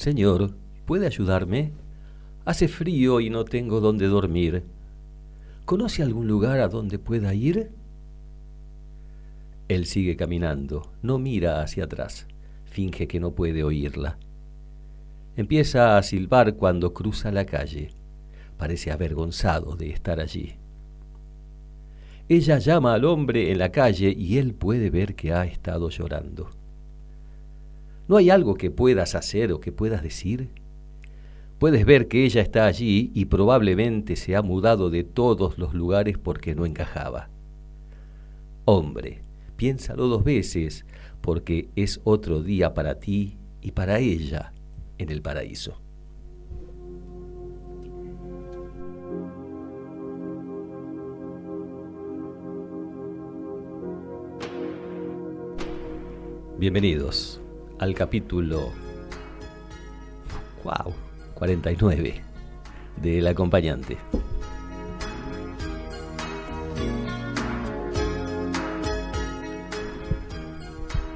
Señor, ¿puede ayudarme? Hace frío y no tengo dónde dormir. ¿Conoce algún lugar a donde pueda ir? Él sigue caminando, no mira hacia atrás, finge que no puede oírla. Empieza a silbar cuando cruza la calle. Parece avergonzado de estar allí. Ella llama al hombre en la calle y él puede ver que ha estado llorando. ¿No hay algo que puedas hacer o que puedas decir? Puedes ver que ella está allí y probablemente se ha mudado de todos los lugares porque no encajaba. Hombre, piénsalo dos veces porque es otro día para ti y para ella en el paraíso. Bienvenidos al capítulo wow, 49 del acompañante.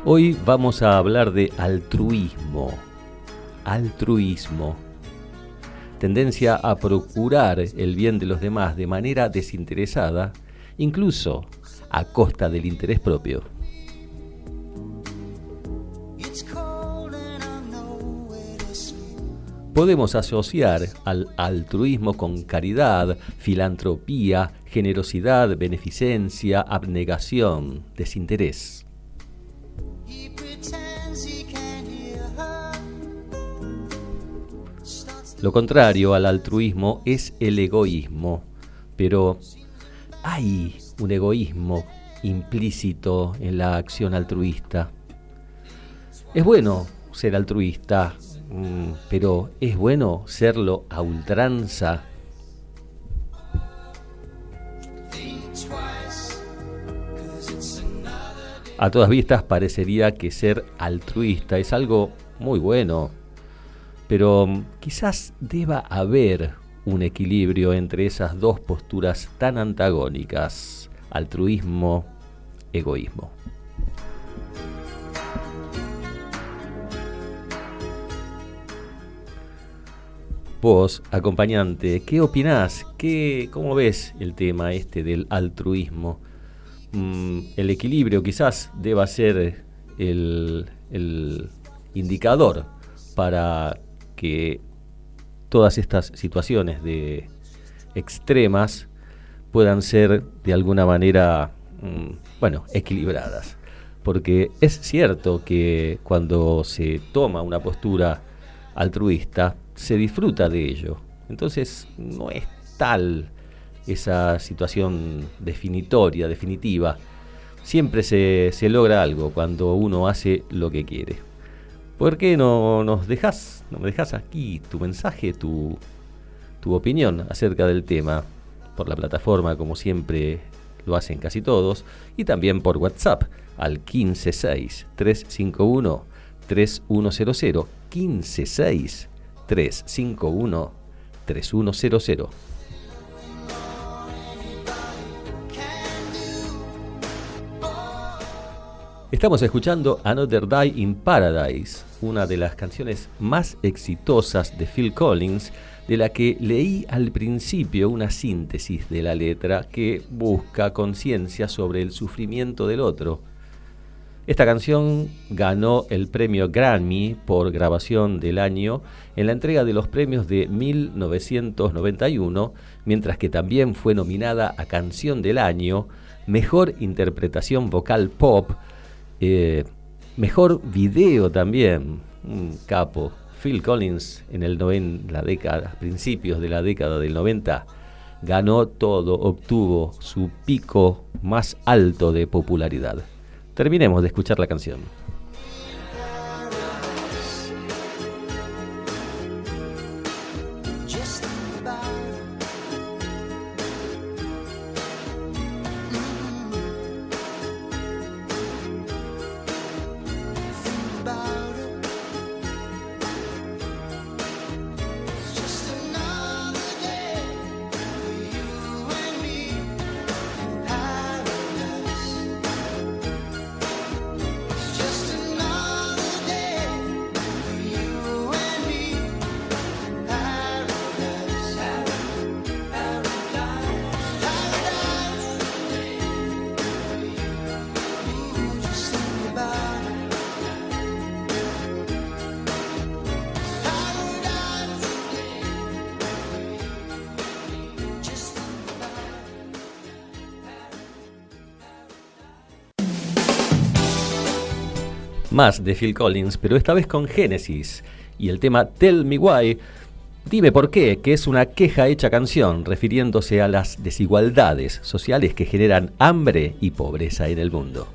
Hoy vamos a hablar de altruismo. Altruismo. Tendencia a procurar el bien de los demás de manera desinteresada, incluso a costa del interés propio. Podemos asociar al altruismo con caridad, filantropía, generosidad, beneficencia, abnegación, desinterés. Lo contrario al altruismo es el egoísmo, pero hay un egoísmo implícito en la acción altruista. Es bueno ser altruista, pero ¿es bueno serlo a ultranza? A todas vistas parecería que ser altruista es algo muy bueno, pero mm, quizás deba haber un equilibrio entre esas dos posturas tan antagónicas, altruismo, egoísmo. Vos, acompañante, ¿qué opinás? ¿Qué, ¿Cómo ves el tema este del altruismo? Mm, el equilibrio quizás deba ser el, el indicador para que todas estas situaciones de extremas puedan ser de alguna manera, mm, bueno, equilibradas. Porque es cierto que cuando se toma una postura altruista, se disfruta de ello. Entonces no es tal esa situación definitoria, definitiva. Siempre se, logra algo cuando uno hace lo que quiere. ¿Por qué no nos dejas, no me dejas aquí tu mensaje, tu, tu opinión acerca del tema? Por la plataforma, como siempre lo hacen casi todos, y también por WhatsApp al 156 351 3100 156 351 3100. Estamos escuchando Another Day in Paradise, una de las canciones más exitosas de Phil Collins, de la que leí al principio una síntesis de la letra que busca conciencia sobre el sufrimiento del otro esta canción ganó el premio Grammy por grabación del año en la entrega de los premios de 1991, mientras que también fue nominada a Canción del Año, Mejor Interpretación Vocal Pop, eh, Mejor Video también, capo. Phil Collins en el la década, principios de la década del 90 ganó todo, obtuvo su pico más alto de popularidad. Terminemos de escuchar la canción. Más de Phil Collins, pero esta vez con Genesis y el tema Tell Me Why. Dime por qué, que es una queja hecha canción refiriéndose a las desigualdades sociales que generan hambre y pobreza en el mundo.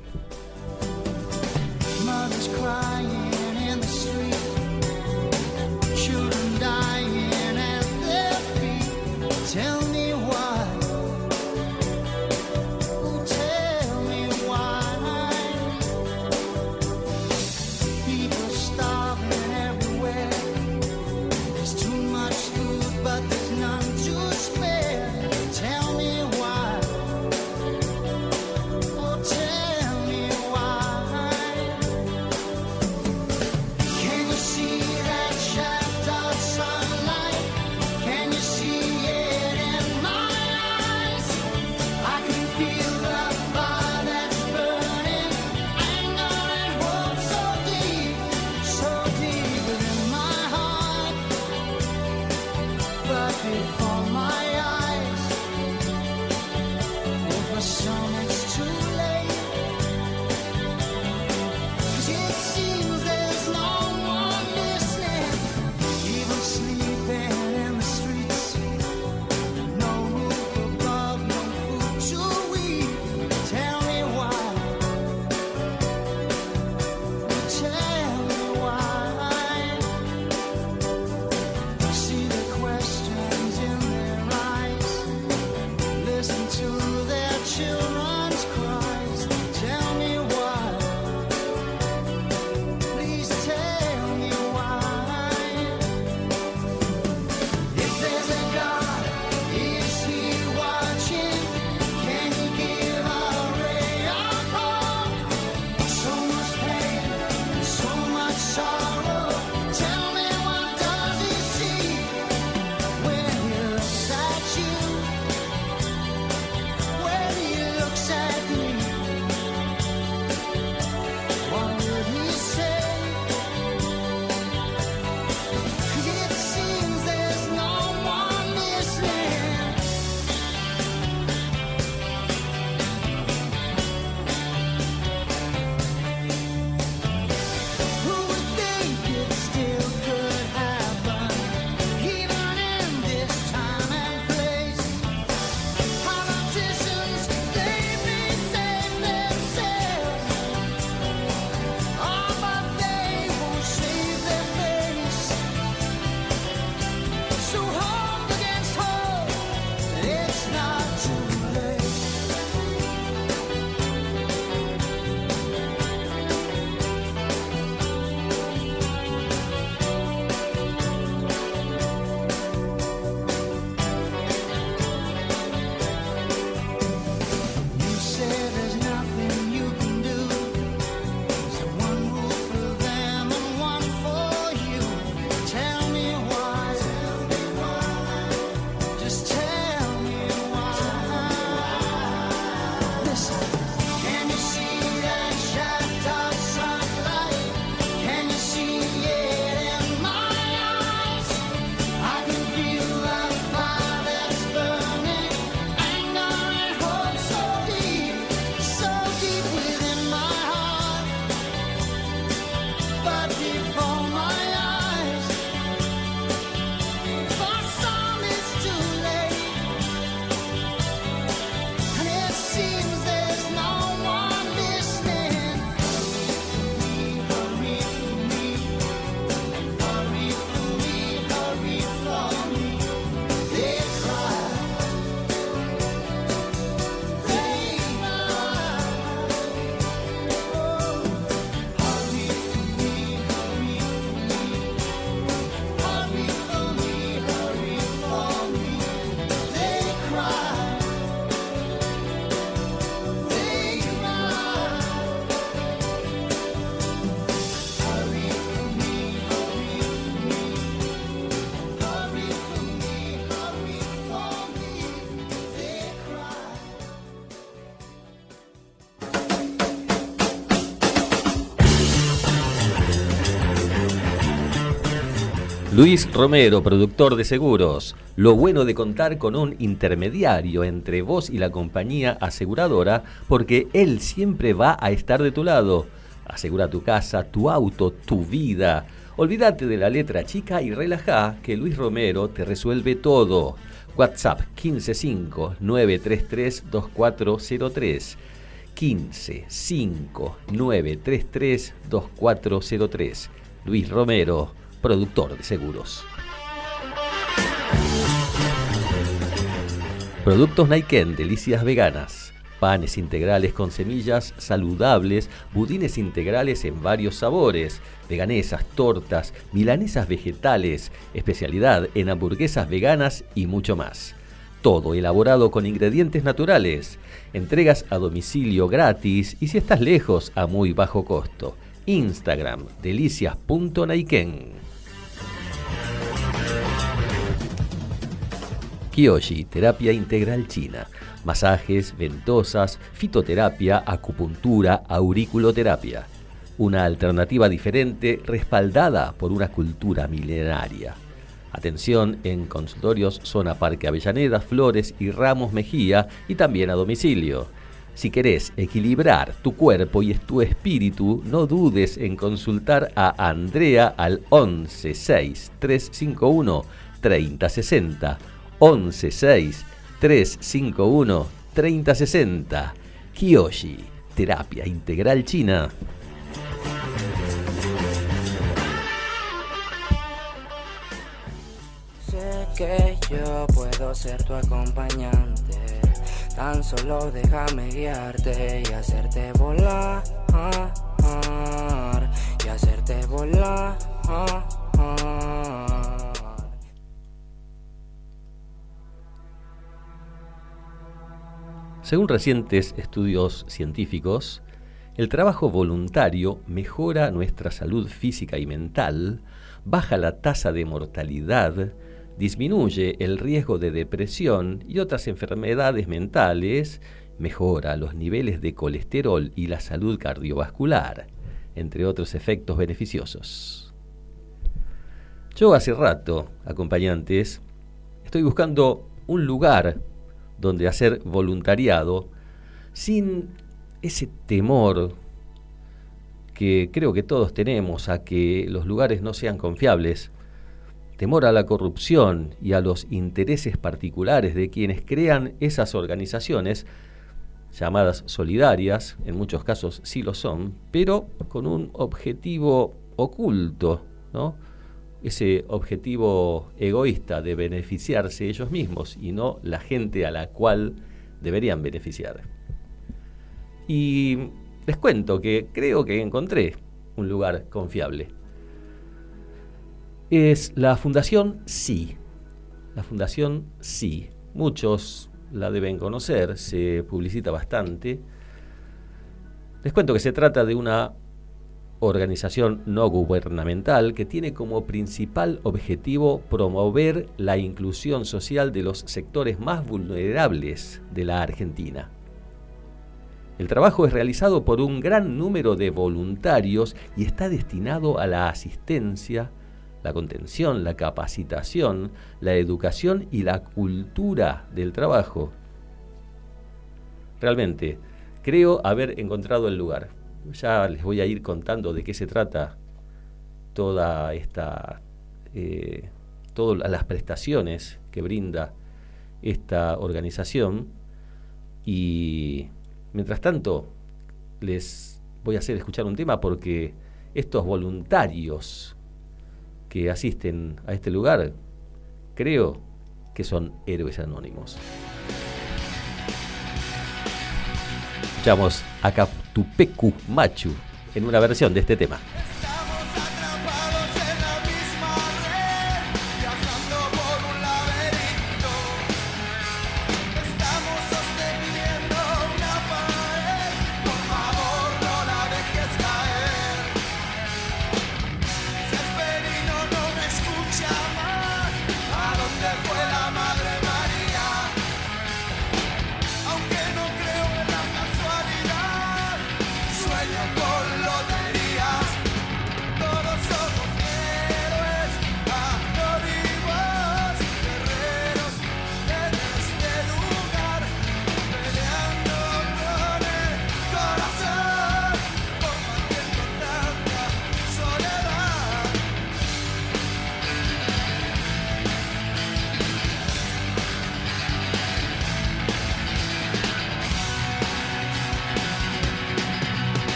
Luis Romero, productor de seguros. Lo bueno de contar con un intermediario entre vos y la compañía aseguradora, porque él siempre va a estar de tu lado. Asegura tu casa, tu auto, tu vida. Olvídate de la letra chica y relajá que Luis Romero te resuelve todo. WhatsApp 155 933 2403. 155 933 2403. Luis Romero productor de seguros. Productos Naiken, delicias veganas. Panes integrales con semillas saludables, budines integrales en varios sabores, veganesas, tortas, milanesas vegetales, especialidad en hamburguesas veganas y mucho más. Todo elaborado con ingredientes naturales. Entregas a domicilio gratis y si estás lejos a muy bajo costo. Instagram delicias.naiken. Kyoshi, terapia integral china. Masajes, ventosas, fitoterapia, acupuntura, auriculoterapia. Una alternativa diferente respaldada por una cultura milenaria. Atención en consultorios Zona Parque Avellaneda, Flores y Ramos Mejía y también a domicilio. Si querés equilibrar tu cuerpo y tu espíritu, no dudes en consultar a Andrea al 116 351 3060 116 351 3060. Kiyoshi, terapia integral china. Sé que yo puedo ser tu acompañante. Tan solo déjame guiarte y hacerte volar. y hacerte volar. Según recientes estudios científicos, el trabajo voluntario mejora nuestra salud física y mental, baja la tasa de mortalidad, disminuye el riesgo de depresión y otras enfermedades mentales, mejora los niveles de colesterol y la salud cardiovascular, entre otros efectos beneficiosos. Yo hace rato, acompañantes, estoy buscando un lugar donde hacer voluntariado sin ese temor que creo que todos tenemos a que los lugares no sean confiables, temor a la corrupción y a los intereses particulares de quienes crean esas organizaciones, llamadas solidarias, en muchos casos sí lo son, pero con un objetivo oculto, ¿no? Ese objetivo egoísta de beneficiarse ellos mismos y no la gente a la cual deberían beneficiar. Y les cuento que creo que encontré un lugar confiable. Es la Fundación Sí. La Fundación Sí. Muchos la deben conocer, se publicita bastante. Les cuento que se trata de una organización no gubernamental que tiene como principal objetivo promover la inclusión social de los sectores más vulnerables de la Argentina. El trabajo es realizado por un gran número de voluntarios y está destinado a la asistencia, la contención, la capacitación, la educación y la cultura del trabajo. Realmente, creo haber encontrado el lugar ya les voy a ir contando de qué se trata toda esta, eh, todas las prestaciones que brinda esta organización. Y mientras tanto, les voy a hacer escuchar un tema porque estos voluntarios que asisten a este lugar, creo que son héroes anónimos. Escuchamos a Captupecu Machu en una versión de este tema.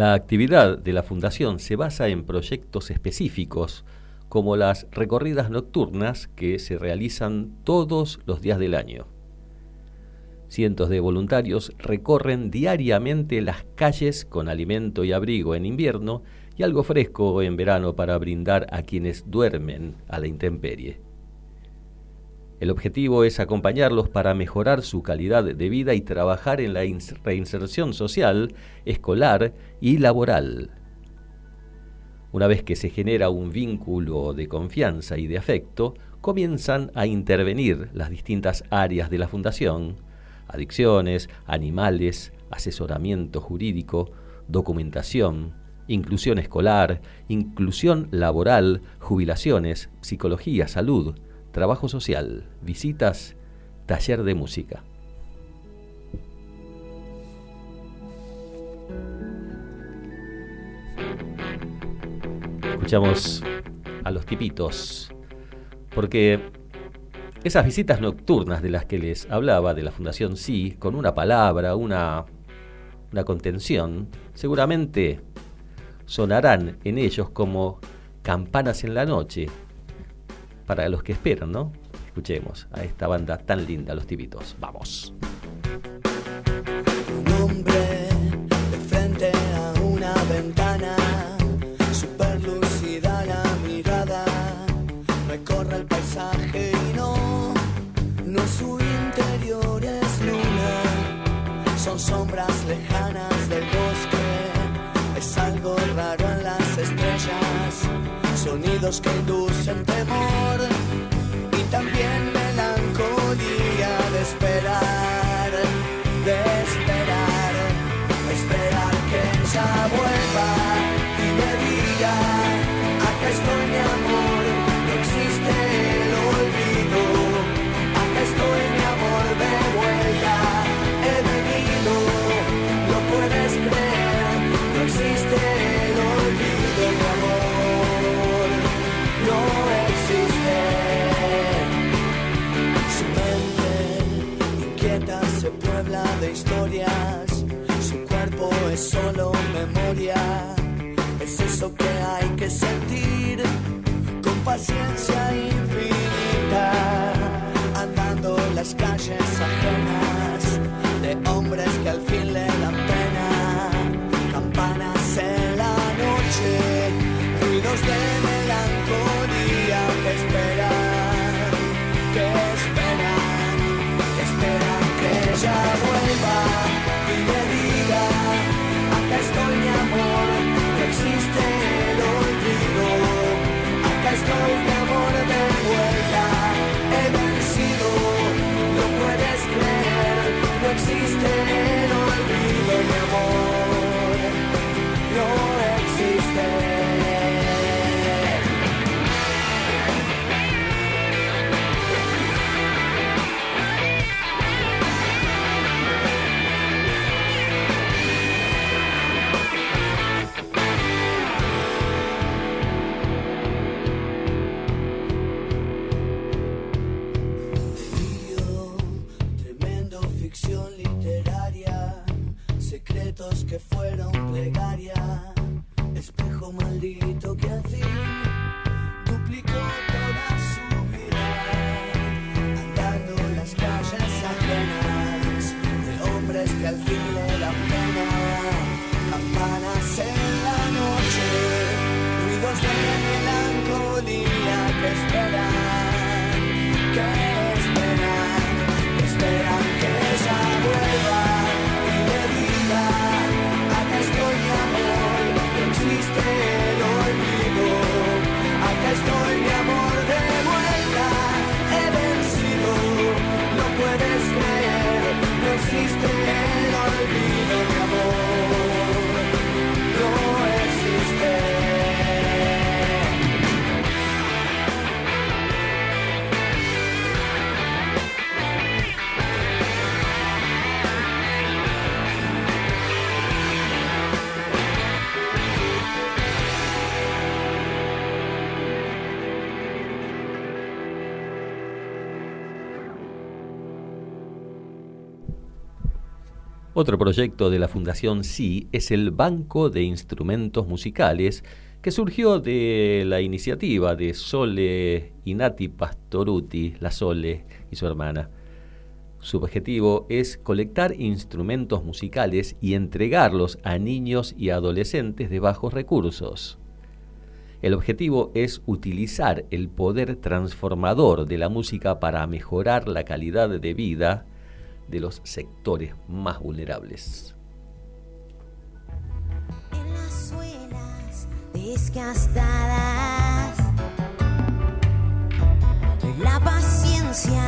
La actividad de la Fundación se basa en proyectos específicos, como las recorridas nocturnas que se realizan todos los días del año. Cientos de voluntarios recorren diariamente las calles con alimento y abrigo en invierno y algo fresco en verano para brindar a quienes duermen a la intemperie. El objetivo es acompañarlos para mejorar su calidad de vida y trabajar en la reinserción social, escolar y laboral. Una vez que se genera un vínculo de confianza y de afecto, comienzan a intervenir las distintas áreas de la Fundación, adicciones, animales, asesoramiento jurídico, documentación, inclusión escolar, inclusión laboral, jubilaciones, psicología, salud, trabajo social, visitas, taller de música. Escuchamos a los tipitos, porque esas visitas nocturnas de las que les hablaba de la Fundación Sí, con una palabra, una, una contención, seguramente sonarán en ellos como campanas en la noche, para los que esperan, ¿no? Escuchemos a esta banda tan linda, Los Tibitos. Vamos. Sonidos que inducen temor y también melancolía de esperar, es solo memoria, es eso que hay que sentir con paciencia infinita, andando las calles ajenas de hombres que al fin le dan pena, campanas en la noche, ruidos de Otro proyecto de la Fundación Sí es el Banco de Instrumentos Musicales, que surgió de la iniciativa de Sole Inati Pastoruti, la Sole y su hermana. Su objetivo es colectar instrumentos musicales y entregarlos a niños y adolescentes de bajos recursos. El objetivo es utilizar el poder transformador de la música para mejorar la calidad de vida de los sectores más vulnerables. En las suelas desgastadas, la paciencia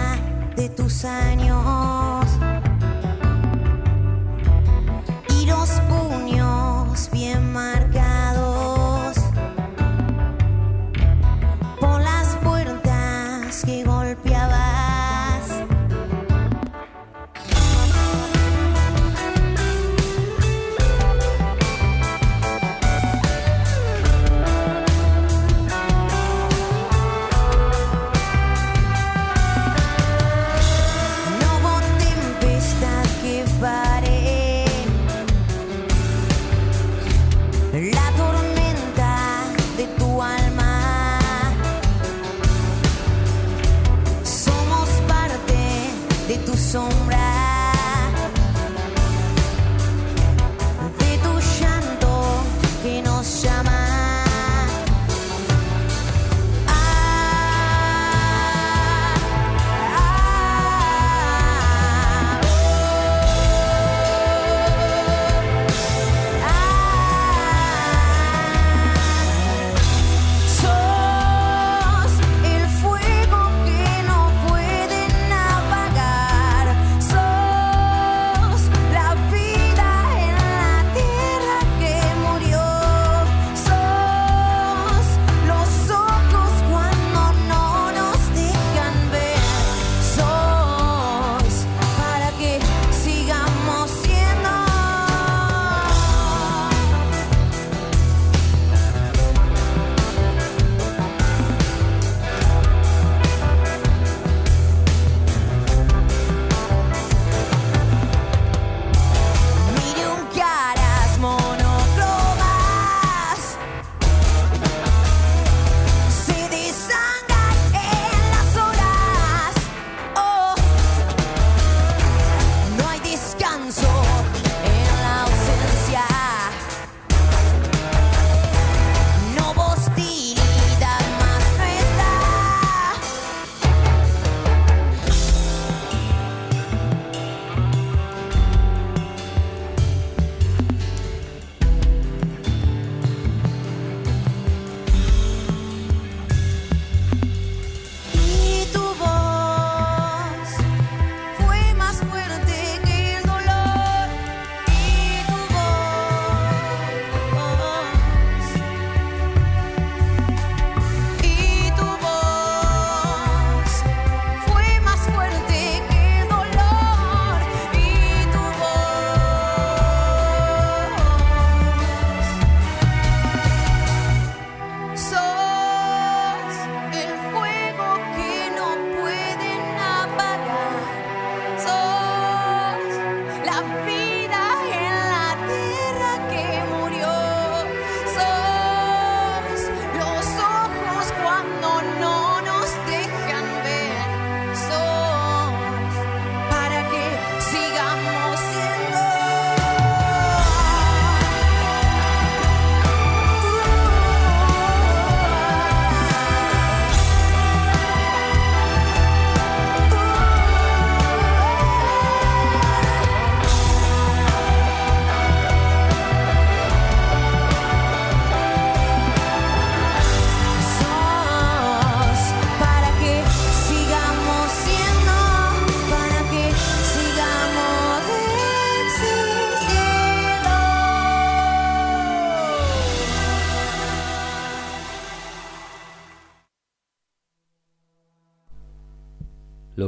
de tus años y los puños bien marcados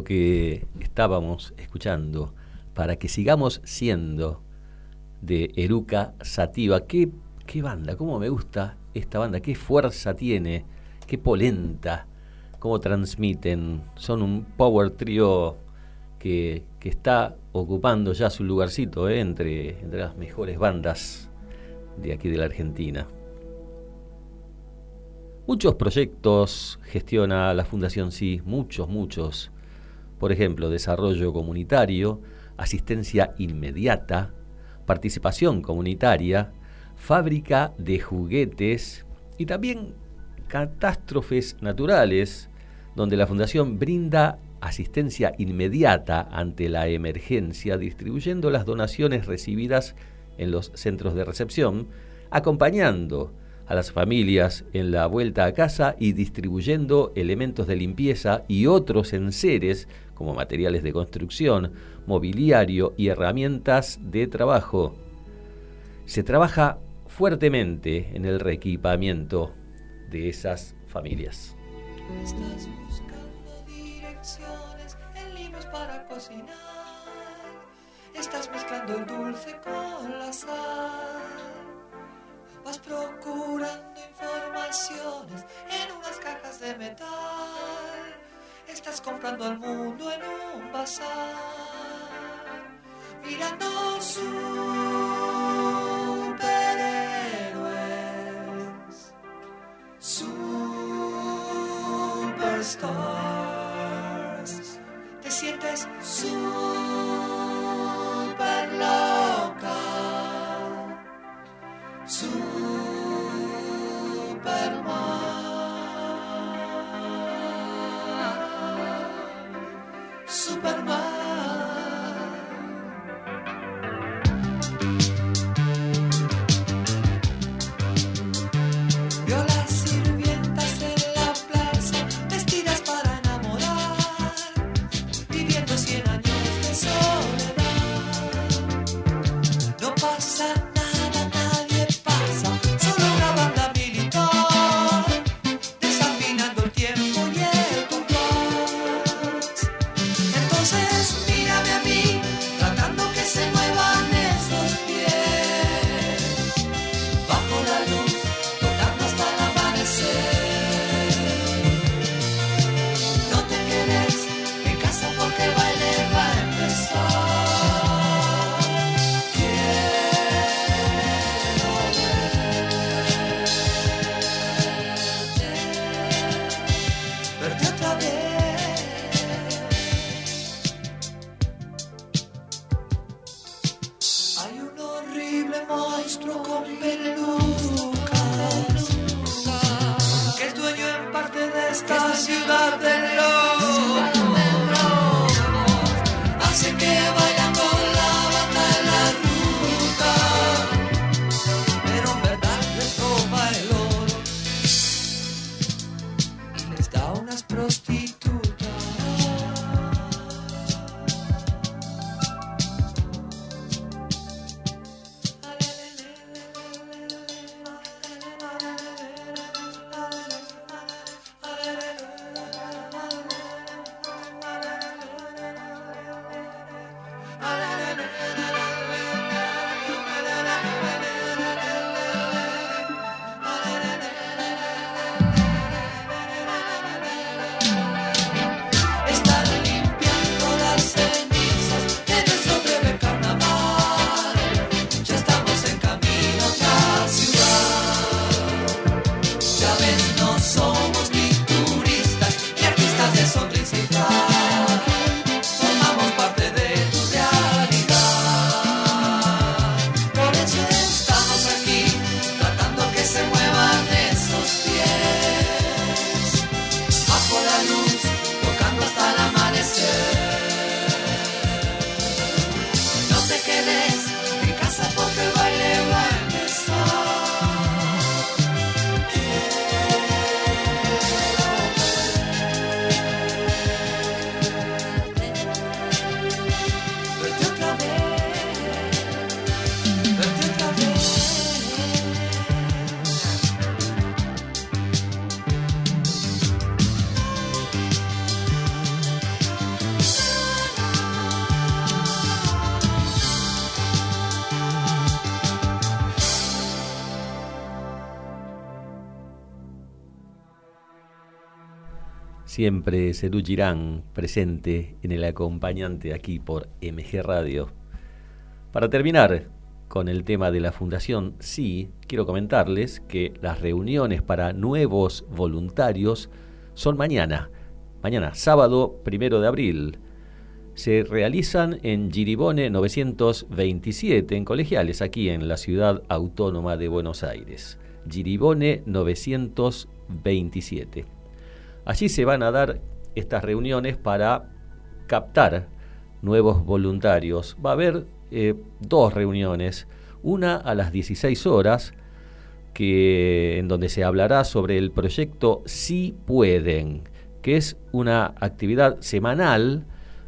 Que estábamos escuchando, para que sigamos siendo de Eruca Sativa. ¿Qué, qué banda? ¿Cómo me gusta esta banda? ¿Qué fuerza tiene? ¿Qué polenta? ¿Cómo transmiten? Son un power trio que, que está ocupando ya su lugarcito ¿eh? entre, entre las mejores bandas de aquí de la Argentina. Muchos proyectos gestiona la Fundación Sí, muchos, muchos. Por ejemplo, desarrollo comunitario, asistencia inmediata, participación comunitaria, fábrica de juguetes y también catástrofes naturales, donde la Fundación brinda asistencia inmediata ante la emergencia, distribuyendo las donaciones recibidas en los centros de recepción, acompañando a las familias en la vuelta a casa y distribuyendo elementos de limpieza y otros enseres como materiales de construcción, mobiliario y herramientas de trabajo. Se trabaja fuertemente en el reequipamiento de esas familias. Estás buscando direcciones en libros para cocinar. Estás mezclando el dulce con la sal. Vas procurando informaciones en unas cajas de metal. Estás comprando al mundo en un bazar. Mirando superhéroes. Superstars. Te sientes super Hai un orribile maestro con peluche. Siempre Cerú Girán presente en el acompañante aquí por MG Radio. Para terminar con el tema de la Fundación Sí, quiero comentarles que las reuniones para nuevos voluntarios son mañana, mañana, sábado primero de abril. Se realizan en Giribone 927, en colegiales, aquí en la ciudad autónoma de Buenos Aires. Giribone 927. Allí se van a dar estas reuniones para captar nuevos voluntarios. Va a haber eh, dos reuniones, una a las 16 horas, que, en donde se hablará sobre el proyecto Si Pueden, que es una actividad semanal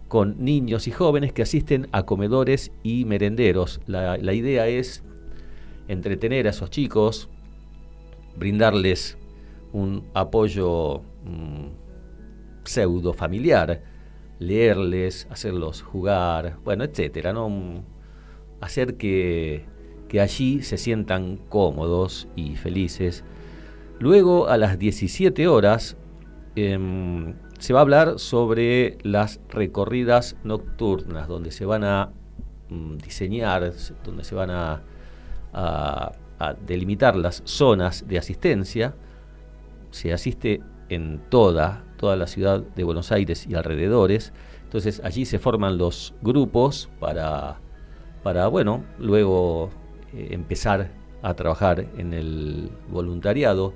con niños y jóvenes que asisten a comedores y merenderos. La idea es entretener a esos chicos, brindarles un apoyo mm, pseudo familiar, leerles, hacerlos jugar, bueno, etcétera, ¿no? Mm, hacer que, que allí se sientan cómodos y felices. Luego, a las 17 horas, em, se va a hablar sobre las recorridas nocturnas, donde se van a mm, diseñar, donde se van a, a- a delimitar las zonas de asistencia. Se asiste en toda, toda la ciudad de Buenos Aires y alrededores. Entonces allí se forman los grupos para, para bueno, luego eh, empezar a trabajar en el voluntariado.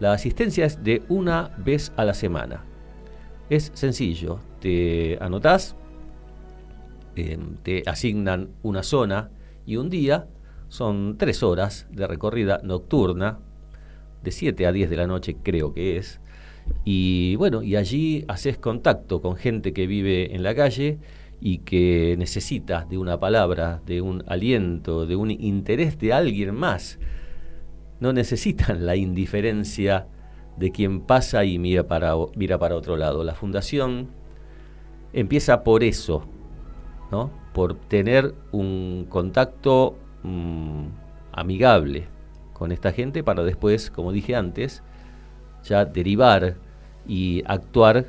La asistencia es de una vez a la semana. Es sencillo, te anotás, eh, te asignan una zona y un día, son tres horas de recorrida nocturna, de 7 a 10 de la noche creo que es, y bueno, y allí haces contacto con gente que vive en la calle y que necesita de una palabra, de un aliento, de un interés de alguien más. No necesitan la indiferencia de quien pasa y mira para, mira para otro lado. La fundación empieza por eso, ¿no? por tener un contacto mm, amigable con esta gente para después, como dije antes, ya derivar y actuar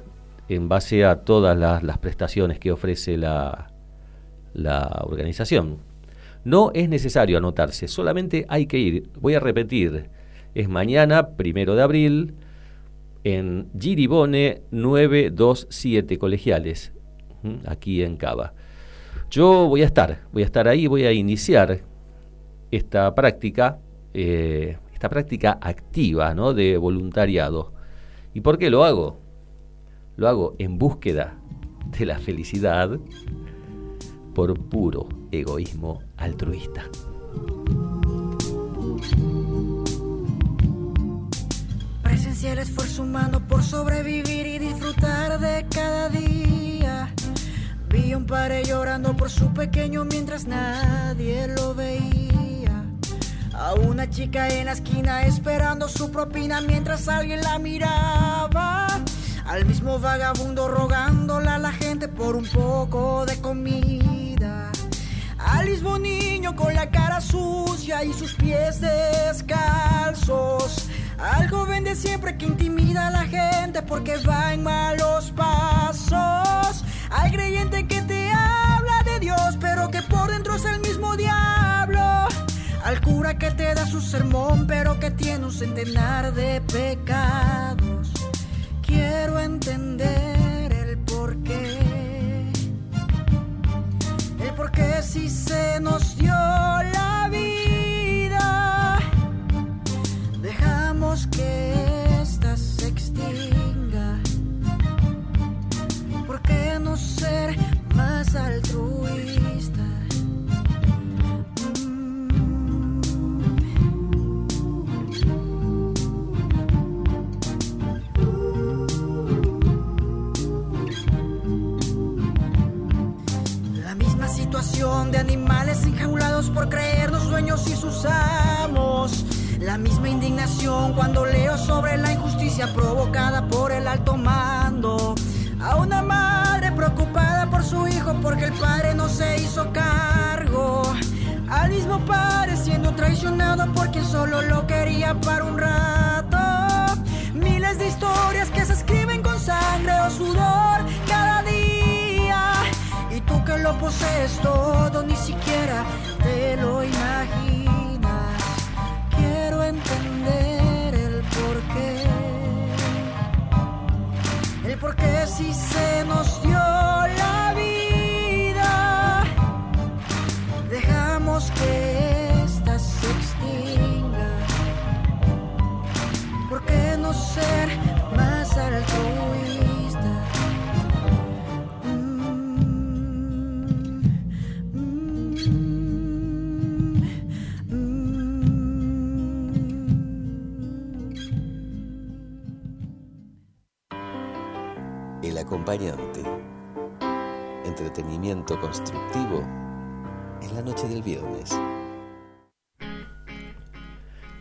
en base a todas las, prestaciones que ofrece la, la organización. No es necesario anotarse, solamente hay que ir. Voy a repetir, es mañana, primero de abril, en Giribone 927 Colegiales, aquí en Cava. Yo voy a estar, voy a estar ahí, voy a iniciar esta práctica, eh, esta práctica activa ¿no? de voluntariado. ¿Y por qué lo hago? Lo hago en búsqueda de la felicidad por puro egoísmo altruista. Presencié el esfuerzo humano por sobrevivir y disfrutar de cada día. Vi un padre llorando por su pequeño mientras nadie lo veía. A una chica en la esquina esperando su propina mientras alguien la miraba. Al mismo vagabundo rogándole a la gente por un poco de comida. Al mismo niño con la cara sucia y sus pies descalzos. Al joven de siempre que intimida a la gente porque va en malos pasos. Al creyente que te habla de Dios pero que por dentro es el mismo diablo. Al cura que te da su sermón pero que tiene un centenar de pecados. Quiero entender el porqué. El por qué si se nos dio la vida, dejamos que ésta se extinga. ¿Por qué no ser más altruista? Por creer los dueños y sus amos. La misma indignación cuando leo sobre la injusticia provocada por el alto mando. A una madre preocupada por su hijo porque el padre no se hizo cargo. Al mismo padre siendo traicionado por quien solo lo quería para un rato. Miles de historias que se escriben con sangre conoces todo, ni siquiera te lo imaginas. Quiero entender el porqué. El porqué si se nos dio la vida. Dejamos que ésta se extinga. ¿Por qué no ser más altruista? Entretenimiento constructivo en la noche del viernes.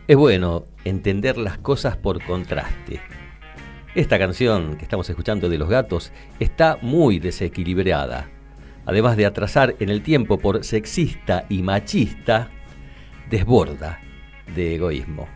Es bueno entender las cosas por contraste. Esta canción que estamos escuchando de los gatos está muy desequilibrada. Además de atrasar en el tiempo por sexista y machista, desborda de egoísmo.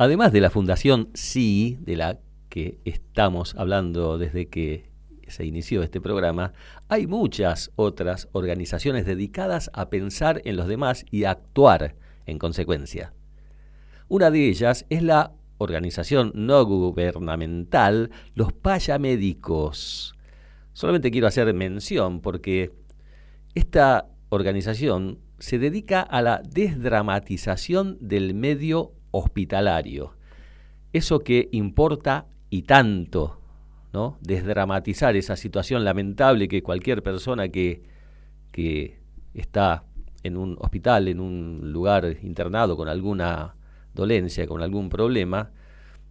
Además de la Fundación Sí, de la que estamos hablando desde que se inició este programa, hay muchas otras organizaciones dedicadas a pensar en los demás y a actuar en consecuencia. Una de ellas es la organización no gubernamental Los Payamédicos. Solamente quiero hacer mención porque esta organización se dedica a la desdramatización del medio hospitalario. Eso que importa y tanto, ¿no? Desdramatizar esa situación lamentable que cualquier persona que, que está en un hospital, en un lugar internado con alguna dolencia, con algún problema,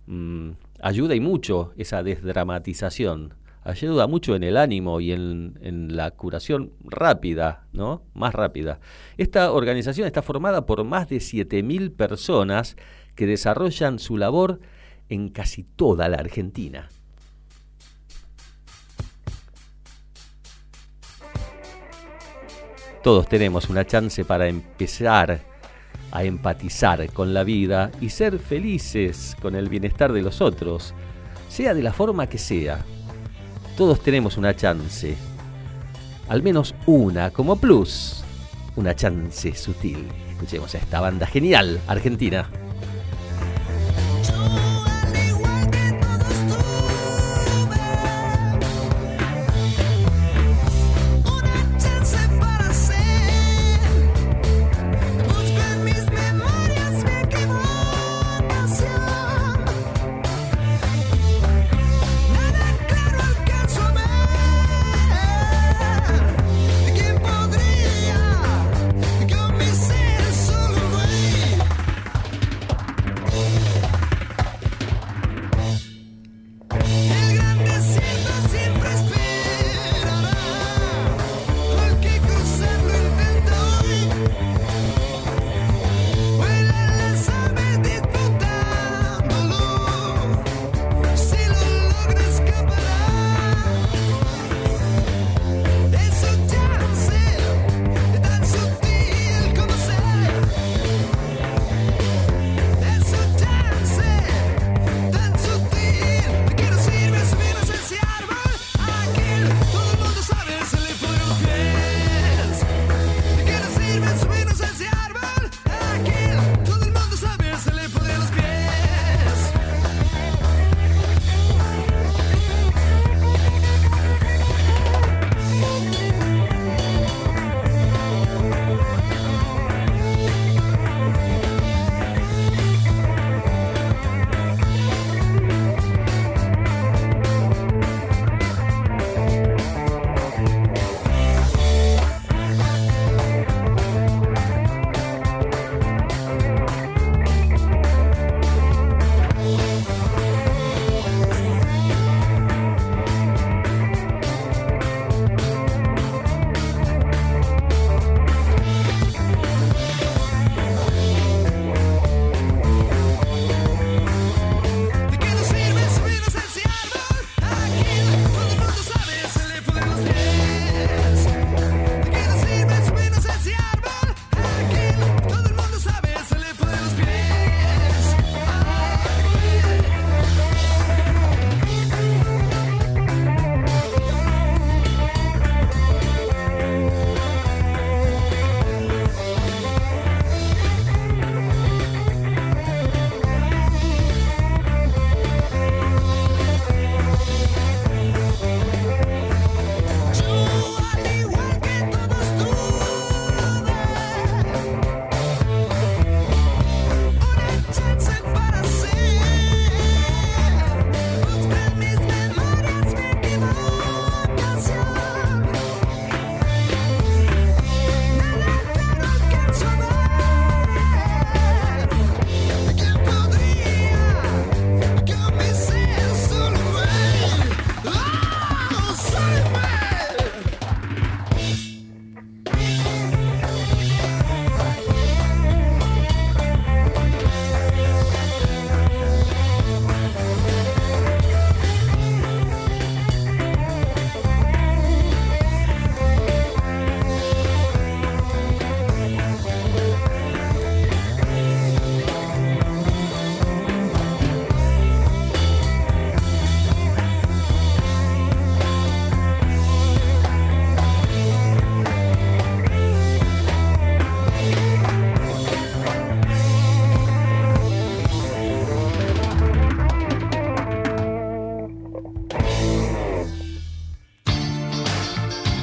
mm, ayuda y mucho esa desdramatización. Ayuda mucho en el ánimo y en, en la curación rápida, ¿no? Más rápida. Esta organización está formada por más de 7.000 personas que desarrollan su labor en casi toda la Argentina. Todos tenemos una chance para empezar a empatizar con la vida y ser felices con el bienestar de los otros, sea de la forma que sea. Todos tenemos una chance, al menos una como plus, una chance sutil. Escuchemos a esta banda genial argentina.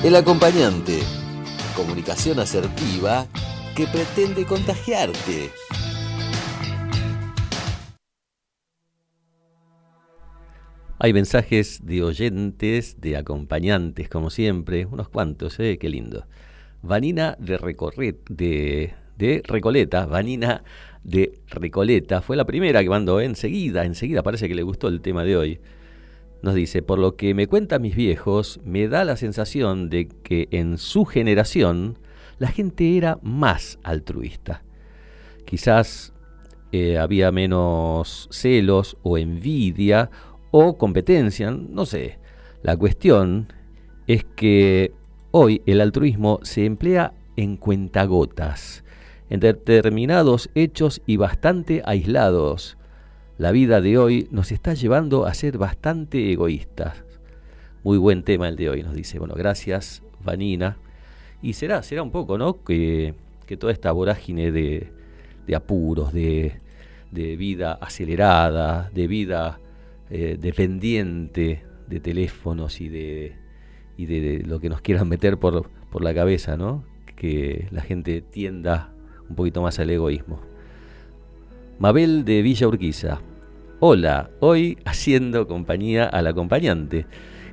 El acompañante. Comunicación asertiva que pretende contagiarte. Hay mensajes de oyentes, de acompañantes, como siempre, unos cuantos, ¿eh? qué lindo. Vanina de, de Recoleta, Vanina de Recoleta, fue la primera que mandó enseguida, enseguida parece que le gustó el tema de hoy. Nos dice, por lo que me cuentan mis viejos, me da la sensación de que en su generación la gente era más altruista. Quizás eh, había menos celos o envidia o competencia, no sé. La cuestión es que hoy el altruismo se emplea en cuentagotas, en determinados hechos y bastante aislados. La vida de hoy nos está llevando a ser bastante egoístas. Muy buen tema el de hoy, nos dice. Bueno, gracias, Vanina. Y será, será un poco, ¿no? Que, toda esta vorágine de, apuros, de, de, vida acelerada, de vida eh, dependiente de teléfonos y de, y de lo que nos quieran meter por, por la cabeza, ¿no? Que la gente tienda un poquito más al egoísmo. Mabel de Villa Urquiza. Hola, hoy haciendo compañía al acompañante.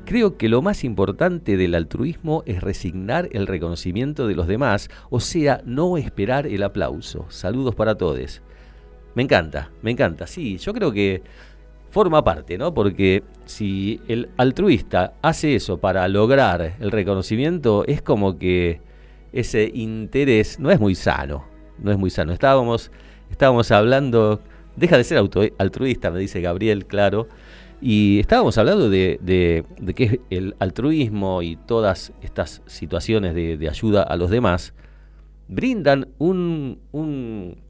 Creo que lo más importante del altruismo es resignar el reconocimiento de los demás, o sea, no esperar el aplauso. Saludos para todos. Me encanta, me encanta. Sí, yo creo que forma parte, ¿no? Porque si el altruista hace eso para lograr el reconocimiento, es como que ese interés no es muy sano, no es muy sano. Estábamos Estábamos hablando, deja de ser altruista, me dice Gabriel, claro, y estábamos hablando de, de, que el altruismo y todas estas situaciones de, ayuda a los demás brindan un, un,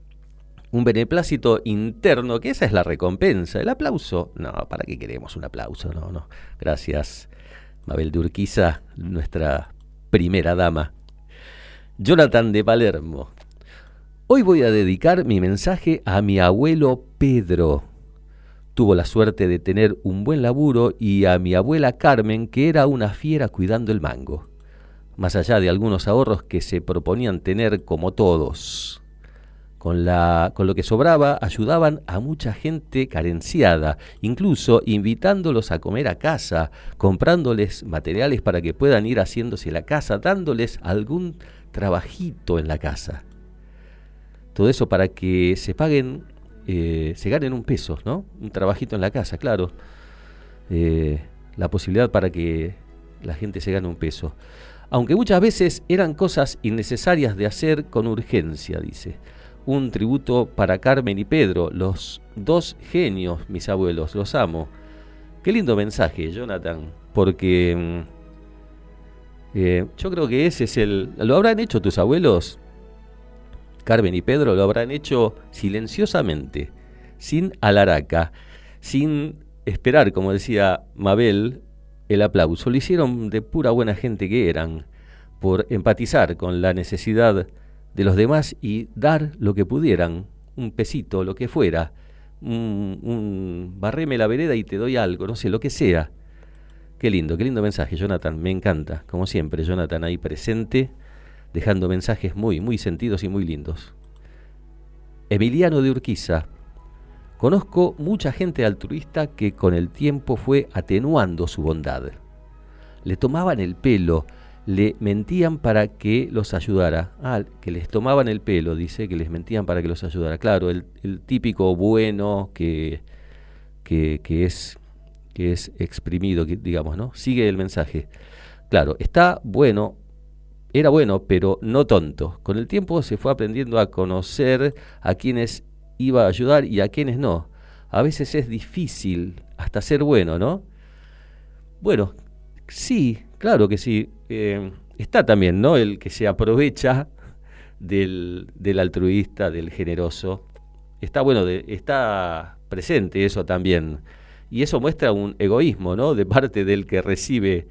un, beneplácito interno, que esa es la recompensa. El aplauso, no, ¿para qué queremos un aplauso? No, no. Gracias, Mabel de Urquiza, nuestra primera dama. Jonathan de Palermo, Hoy voy a dedicar mi mensaje a mi abuelo Pedro. Tuvo la suerte de tener un buen laburo y a mi abuela Carmen, que era una fiera cuidando el mango, más allá de algunos ahorros que se proponían tener como todos. Con, la, con lo que sobraba ayudaban a mucha gente carenciada, incluso invitándolos a comer a casa, comprándoles materiales para que puedan ir haciéndose la casa, dándoles algún trabajito en la casa. Todo eso para que se paguen, eh, se ganen un peso, ¿no? Un trabajito en la casa, claro. Eh, la posibilidad para que la gente se gane un peso. Aunque muchas veces eran cosas innecesarias de hacer con urgencia, dice. Un tributo para Carmen y Pedro, los dos genios, mis abuelos, los amo. Qué lindo mensaje, Jonathan, porque mm, eh, yo creo que ese es el... ¿Lo habrán hecho tus abuelos? Carmen y Pedro lo habrán hecho silenciosamente, sin alaraca, sin esperar, como decía Mabel, el aplauso. Lo hicieron de pura buena gente que eran, por empatizar con la necesidad de los demás y dar lo que pudieran, un pesito, lo que fuera, un, un barreme la vereda y te doy algo, no sé, lo que sea. Qué lindo, qué lindo mensaje, Jonathan, me encanta, como siempre, Jonathan ahí presente dejando mensajes muy, muy sentidos y muy lindos. Emiliano de Urquiza. Conozco mucha gente altruista que con el tiempo fue atenuando su bondad. Le tomaban el pelo, le mentían para que los ayudara. Ah, que les tomaban el pelo, dice, que les mentían para que los ayudara. Claro, el, típico bueno que, que, que, es, que es exprimido, digamos, ¿no? Sigue el mensaje. Claro, está bueno era bueno, pero no tonto. Con el tiempo se fue aprendiendo a conocer a quienes iba a ayudar y a quienes no. A veces es difícil hasta ser bueno, ¿no? Bueno, sí, claro que sí. Eh, está también, ¿no? El que se aprovecha del, del altruista, del generoso. Está bueno, está presente eso también. Y eso muestra un egoísmo, ¿no? De parte del que recibe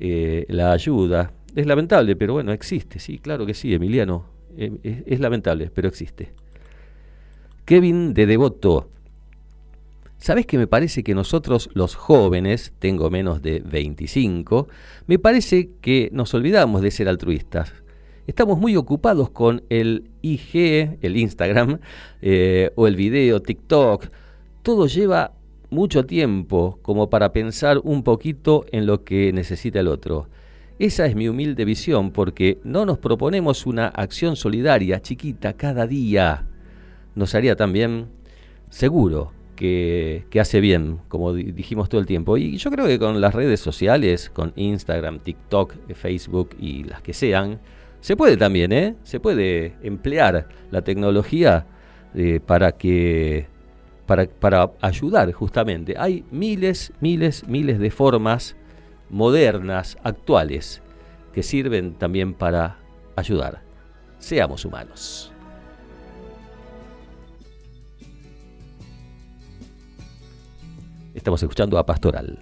eh, la ayuda. Es lamentable, pero bueno, existe, sí, claro que sí, Emiliano. Eh, es, lamentable, pero existe. Kevin de Devoto. ¿Sabes que me parece que nosotros los jóvenes, tengo menos de 25, me parece que nos olvidamos de ser altruistas? Estamos muy ocupados con el IG, el Instagram, eh, o el video, TikTok. Todo lleva mucho tiempo como para pensar un poquito en lo que necesita el otro. Esa es mi humilde visión porque no nos proponemos una acción solidaria chiquita cada día. Nos haría también seguro que, que, hace bien, como dijimos todo el tiempo. Y yo creo que con las redes sociales, con Instagram, TikTok, Facebook y las que sean, se puede también, ¿eh? Se puede emplear la tecnología eh, para que para, para ayudar justamente. Hay miles, miles, miles de formas modernas, actuales, que sirven también para ayudar. Seamos humanos. Estamos escuchando a Pastoral.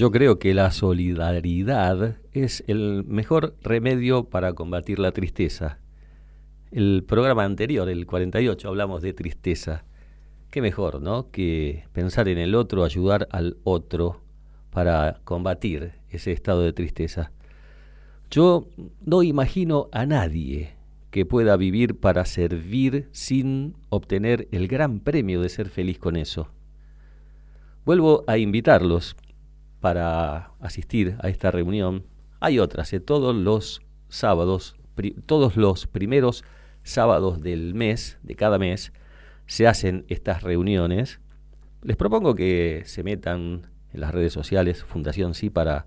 Yo creo que la solidaridad es el mejor remedio para combatir la tristeza. El programa anterior, el 48, hablamos de tristeza. Qué mejor, ¿no? Que pensar en el otro, ayudar al otro para combatir ese estado de tristeza. Yo no imagino a nadie que pueda vivir para servir sin obtener el gran premio de ser feliz con eso. Vuelvo a invitarlos para asistir a esta reunión. Hay otras, ¿eh? todos los sábados todos los primeros sábados del mes, de cada mes, se hacen estas reuniones. Les propongo que se metan en las redes sociales Fundación Sí para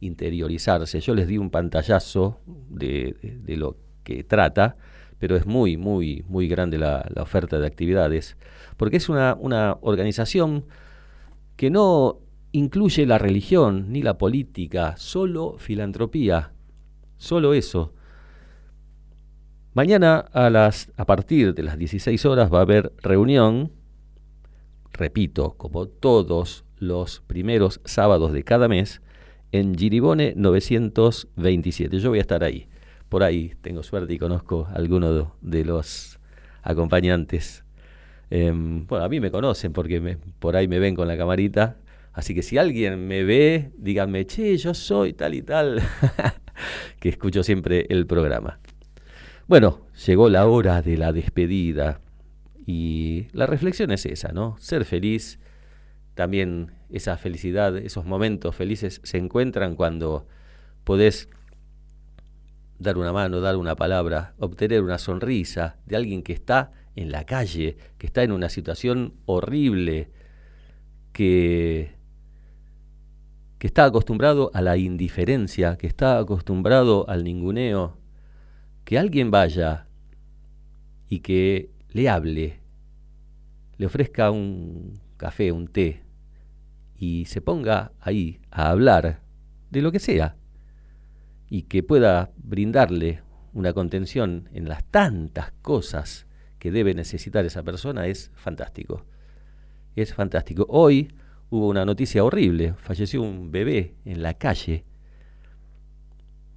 interiorizarse. Yo les di un pantallazo de, de- de lo que trata, pero es muy, muy, muy grande la, la oferta de actividades, porque es una, una organización que no incluye la religión ni la política, solo filantropía, solo eso. Mañana a, las, a partir de las 16 horas va a haber reunión, repito, como todos los primeros sábados de cada mes, en Giribone 927. Yo voy a estar ahí. Por ahí tengo suerte y conozco a alguno de, los acompañantes. Em, bueno, a mí me conocen porque me- por ahí me ven con la camarita. Así que si alguien me ve, díganme, che, yo soy tal y tal, que escucho siempre el programa. Bueno, llegó la hora de la despedida y la reflexión es esa, ¿no? Ser feliz, también esa felicidad, esos momentos felices se encuentran cuando podés dar una mano, dar una palabra, obtener una sonrisa de alguien que está en la calle, que está en una situación horrible, que, que está acostumbrado a la indiferencia, que está acostumbrado al ninguneo, que alguien vaya y que le hable, le ofrezca un café, un té, y se ponga ahí a hablar de lo que sea, y que pueda brindarle una contención en las tantas cosas que debe necesitar esa persona, es fantástico. Es fantástico. Hoy hubo una noticia horrible, falleció un bebé en la calle.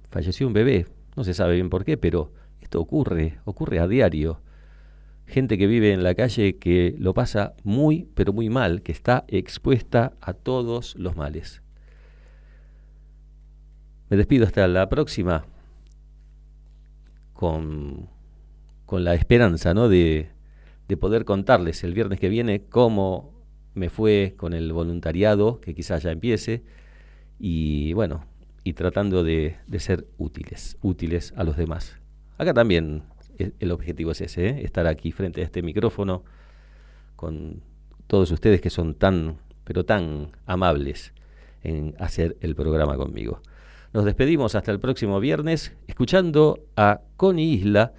Falleció un bebé, no se sabe bien por qué, pero esto ocurre, ocurre a diario. Gente que vive en la calle que lo pasa muy, pero muy mal, que está expuesta a todos los males. Me despido hasta la próxima con, con la esperanza ¿no? de, de poder contarles el viernes que viene cómo me fue con el voluntariado, que quizás ya empiece, y bueno, y tratando de, ser útiles, útiles a los demás. Acá también e- el objetivo es ese, ¿eh? estar aquí frente a este micrófono con todos ustedes que son tan, pero tan amables en hacer el programa conmigo. Nos despedimos hasta el próximo viernes escuchando a Connie Isla,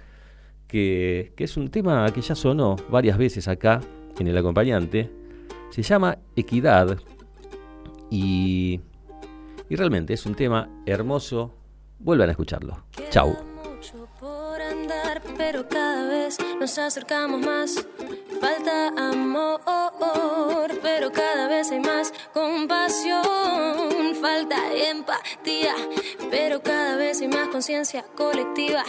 que, que es un tema que ya sonó varias veces acá en el acompañante. Se llama Equidad y, y realmente es un tema hermoso. Vuelvan a escucharlo. Chau. mucho por andar, pero cada vez nos acercamos más. Falta amor, pero cada vez hay más compasión. Falta empatía, pero cada vez hay más conciencia colectiva.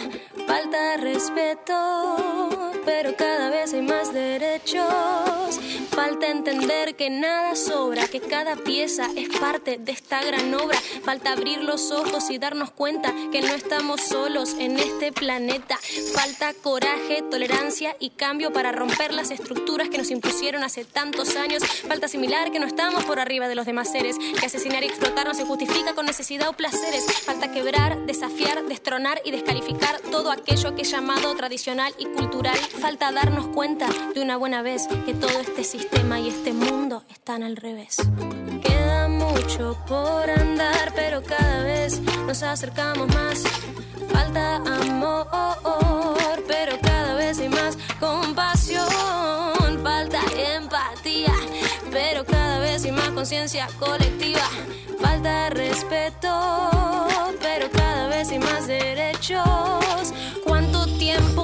Falta respeto, pero cada vez hay más derechos. Falta entender que nada sobra, que cada pieza es parte de esta gran obra. Falta abrir los ojos y darnos cuenta que no estamos solos en este planeta. Falta coraje, tolerancia y cambio para romper las estructuras que nos impusieron hace tantos años. Falta asimilar que no estamos por arriba de los demás seres, que asesinar y explotar no se justifica con necesidad o placeres. Falta quebrar, desafiar, destronar y descalificar todo aquello que es llamado tradicional y cultural. Falta darnos cuenta de una buena vez que todo este sistema y este mundo están al revés. Queda mucho por andar, pero cada vez nos acercamos más. Falta amor, pero cada vez hay más compasión. Falta empatía, pero cada vez hay más conciencia colectiva. Falta respeto, pero cada vez hay más derechos.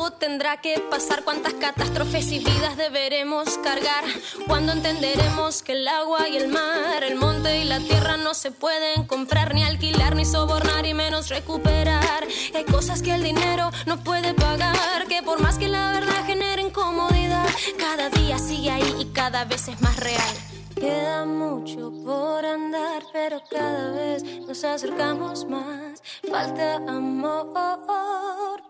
¿Cuánto tiempo tendrá que pasar? ¿Cuántas catástrofes y vidas deberemos cargar? ¿Cuándo entenderemos que el agua y el mar, el monte y la tierra no se pueden comprar, ni alquilar, ni sobornar, y menos recuperar? Hay cosas que el dinero no puede pagar, que por más que la verdad genere incomodidad, cada día sigue ahí y cada vez es más real. Queda mucho por andar, pero cada vez nos acercamos más. Falta amor,